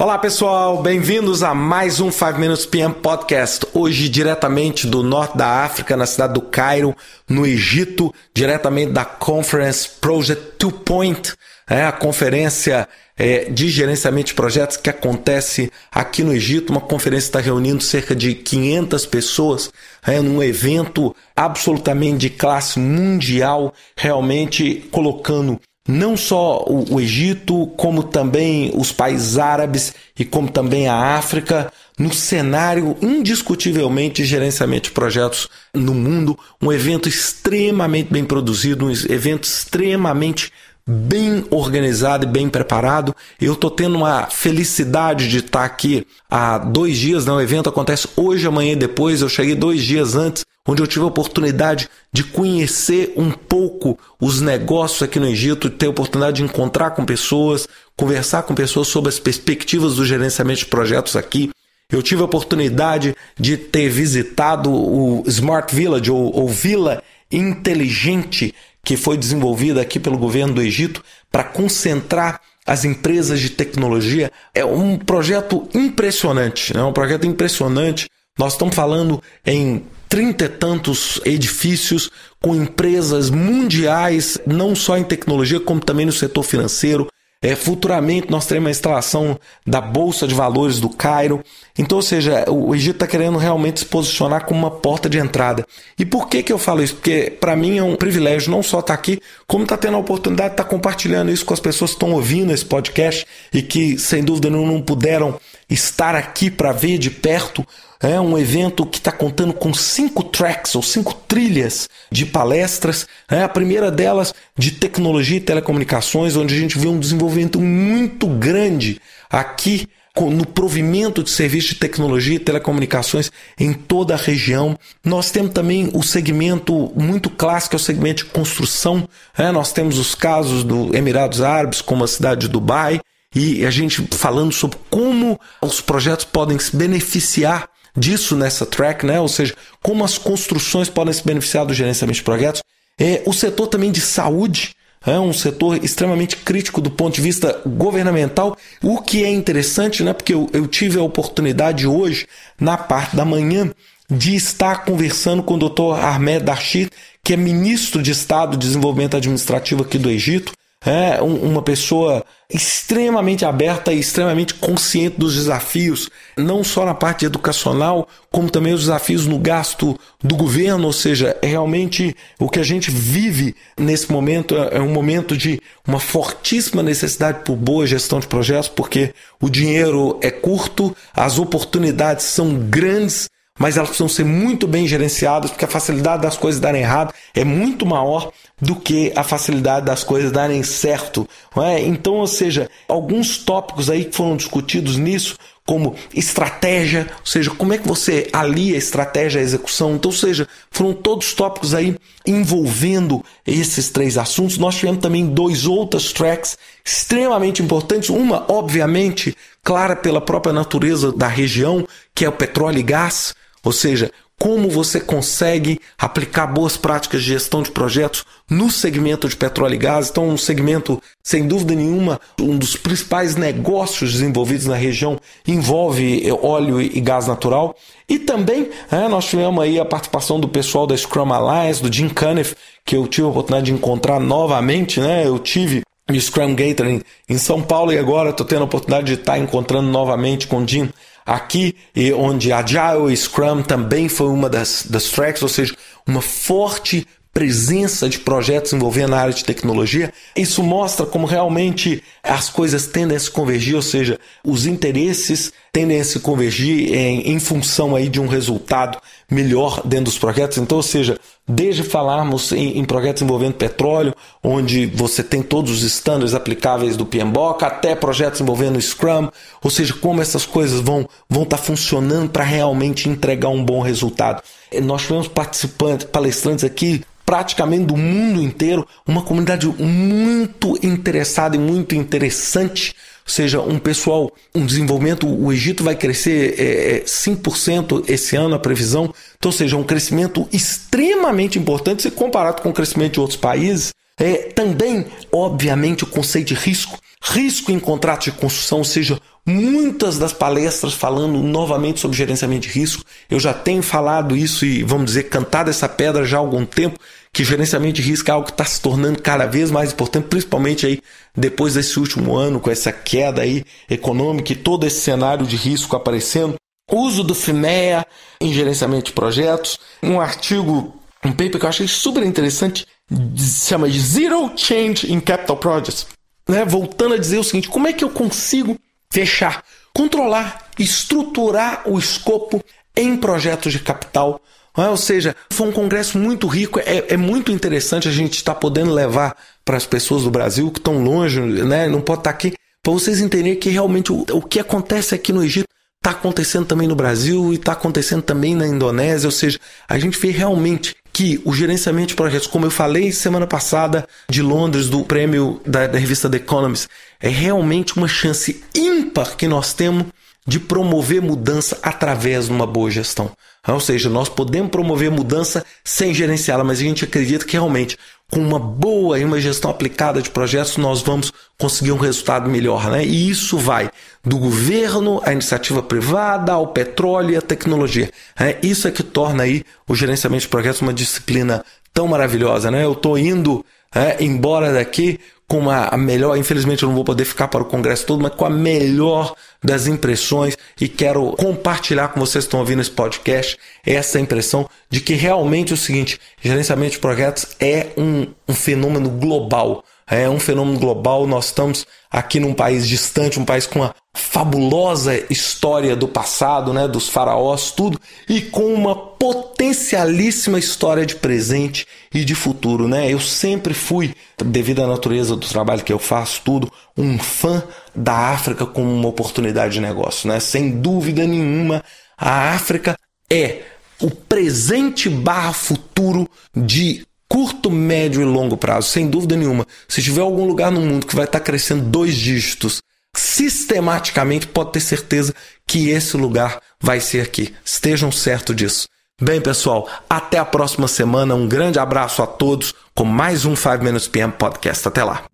Olá pessoal, bem-vindos a mais um 5 Minutes PM Podcast. Hoje diretamente do norte da África, na cidade do Cairo, no Egito, diretamente da Conference Project Two Point, é a conferência é, de gerenciamento de projetos que acontece aqui no Egito. Uma conferência está reunindo cerca de 500 pessoas é, num evento absolutamente de classe mundial, realmente colocando não só o, o, Egito, como também os países árabes e como também a África, no cenário indiscutivelmente gerenciamento de projetos no mundo, um evento extremamente bem produzido, um evento extremamente bem organizado e bem preparado. Eu estou tendo uma felicidade de estar aqui há dois dias. Né? O evento acontece hoje, amanhã e depois. Eu cheguei dois dias antes, onde eu tive a oportunidade de conhecer um pouco os negócios aqui no Egito, ter a oportunidade de encontrar com pessoas, conversar com pessoas sobre as perspectivas do gerenciamento de projetos aqui. Eu tive a oportunidade de ter visitado o Smart Village ou, ou Vila Inteligente que foi desenvolvida aqui pelo governo do Egito para concentrar as empresas de tecnologia. É um projeto impressionante, é né? um projeto impressionante. Nós estamos falando em trinta e tantos edifícios com empresas mundiais, não só em tecnologia, como também no setor financeiro, é, futuramente nós teremos a instalação da Bolsa de Valores do Cairo. Então, ou seja, o Egito está querendo realmente se posicionar como uma porta de entrada. E por que, que eu falo isso? Porque para mim é um privilégio não só estar tá aqui, como estar tá tendo a oportunidade de estar tá compartilhando isso com as pessoas que estão ouvindo esse podcast e que, sem dúvida, não, não puderam estar aqui para ver de perto é um evento que está contando com cinco tracks ou cinco trilhas de palestras. É a primeira delas de tecnologia e telecomunicações, onde a gente vê um desenvolvimento muito grande aqui no provimento de serviços de tecnologia e telecomunicações em toda a região. Nós temos também o segmento muito clássico, é o segmento de construção. É, nós temos os casos do Emirados Árabes, como a cidade de Dubai, e a gente falando sobre como os projetos podem se beneficiar disso nessa track, né? ou seja, como as construções podem se beneficiar do gerenciamento de projetos. É, o setor também de saúde é um setor extremamente crítico do ponto de vista governamental, o que é interessante, né? porque eu, eu tive a oportunidade hoje, na parte da manhã, de estar conversando com o Dr. Ahmed Darshid, que é ministro de Estado de Desenvolvimento Administrativo aqui do Egito, é uma pessoa extremamente aberta e extremamente consciente dos desafios, não só na parte educacional, como também os desafios no gasto do governo, ou seja, é realmente o que a gente vive nesse momento é, é um momento de uma fortíssima necessidade por boa gestão de projetos, porque o dinheiro é curto, as oportunidades são grandes mas elas precisam ser muito bem gerenciadas, porque a facilidade das coisas darem errado é muito maior do que a facilidade das coisas darem certo. É? Então, ou seja, alguns tópicos aí que foram discutidos nisso, como estratégia, ou seja, como é que você alia a estratégia à execução. Então, ou seja, foram todos tópicos aí envolvendo esses três assuntos. Nós tivemos também dois outros tracks extremamente importantes. Uma, obviamente, clara pela própria natureza da região, que é o petróleo e gás. Ou seja, como você consegue aplicar boas práticas de gestão de projetos no segmento de petróleo e gás. Então, um segmento, sem dúvida nenhuma, um dos principais negócios desenvolvidos na região envolve óleo e gás natural. E também é, nós tivemos aí a participação do pessoal da Scrum Alliance, do Jim Cunniff, que eu tive a oportunidade de encontrar novamente. Né? Eu tive Scrum Gathering em São Paulo e agora estou tendo a oportunidade de estar encontrando novamente com o Jim aqui, e onde Agile e Scrum também foi uma das, das tracks, ou seja, uma forte presença de projetos envolvendo a área de tecnologia, isso mostra como realmente as coisas tendem a se convergir, ou seja, os interesses tendem a se convergir em, em função aí de um resultado melhor dentro dos projetos. Então, ou seja, desde falarmos em, em projetos envolvendo petróleo, onde você tem todos os estándares aplicáveis do PMBOK, até projetos envolvendo Scrum, ou seja, como essas coisas vão vão estar tá funcionando para realmente entregar um bom resultado. Nós tivemos participantes, palestrantes aqui praticamente do mundo inteiro, uma comunidade muito interessada e muito interessante. Seja, um pessoal, um desenvolvimento, o Egito vai crescer é, 5% é, esse ano, a previsão. Então, seja, um crescimento extremamente importante se comparado com o crescimento de outros países. É, também, obviamente, o conceito de risco. risco em contrato de construção, ou seja, muitas das palestras falando novamente sobre gerenciamento de risco. Eu já tenho falado isso e, vamos dizer, cantado essa pedra já há algum tempo, que gerenciamento de risco é algo que está se tornando cada vez mais importante, principalmente aí depois desse último ano, com essa queda aí econômica e todo esse cenário de risco aparecendo. Uso do FIMEA em gerenciamento de projetos. Um artigo, um paper que eu achei super interessante, se chama de Zero Change in Capital Projects. Né? Voltando a dizer o seguinte: como é que eu consigo fechar, controlar, estruturar o escopo em projetos de capital? Né? Ou seja, foi um congresso muito rico, é, é muito interessante a gente estar tá podendo levar para as pessoas do Brasil que estão longe, né? não pode estar tá aqui, para vocês entenderem que realmente o, o que acontece aqui no Egito está acontecendo também no Brasil e está acontecendo também na Indonésia. Ou seja, a gente vê realmente que o gerenciamento de projetos, como eu falei semana passada de Londres, do prêmio da, da revista The Economist, é realmente uma chance ímpar que nós temos de promover mudança através de uma boa gestão. Ou seja, nós podemos promover mudança sem gerenciá-la, mas a gente acredita que realmente com uma boa e uma gestão aplicada de projetos nós vamos conseguir um resultado melhor, né? E isso vai do governo à iniciativa privada, ao petróleo e à tecnologia. Né? Isso é que torna aí o gerenciamento de projetos uma disciplina tão maravilhosa, né? Eu estou indo é, embora daqui com a, melhor, infelizmente eu não vou poder ficar para o congresso todo, mas com a melhor das impressões e quero compartilhar com vocês que estão ouvindo esse podcast essa impressão de que realmente é o seguinte, gerenciamento de projetos é um, um fenômeno global. É um fenômeno global. Nós estamos aqui num país distante, um país com uma fabulosa história do passado, né, dos faraós, tudo, e com uma potencialíssima história de presente e de futuro, né? Eu sempre fui, devido à natureza do trabalho que eu faço, tudo, um fã da África como uma oportunidade de negócio, né? Sem dúvida nenhuma, a África é o presente barra futuro de curto, médio e longo prazo, sem dúvida nenhuma. Se tiver algum lugar no mundo que vai estar crescendo dois dígitos sistematicamente, pode ter certeza que esse lugar vai ser aqui. Estejam certos disso. Bem, pessoal, até a próxima semana. Um grande abraço a todos com mais um 5 Minutes PM Podcast. Até lá.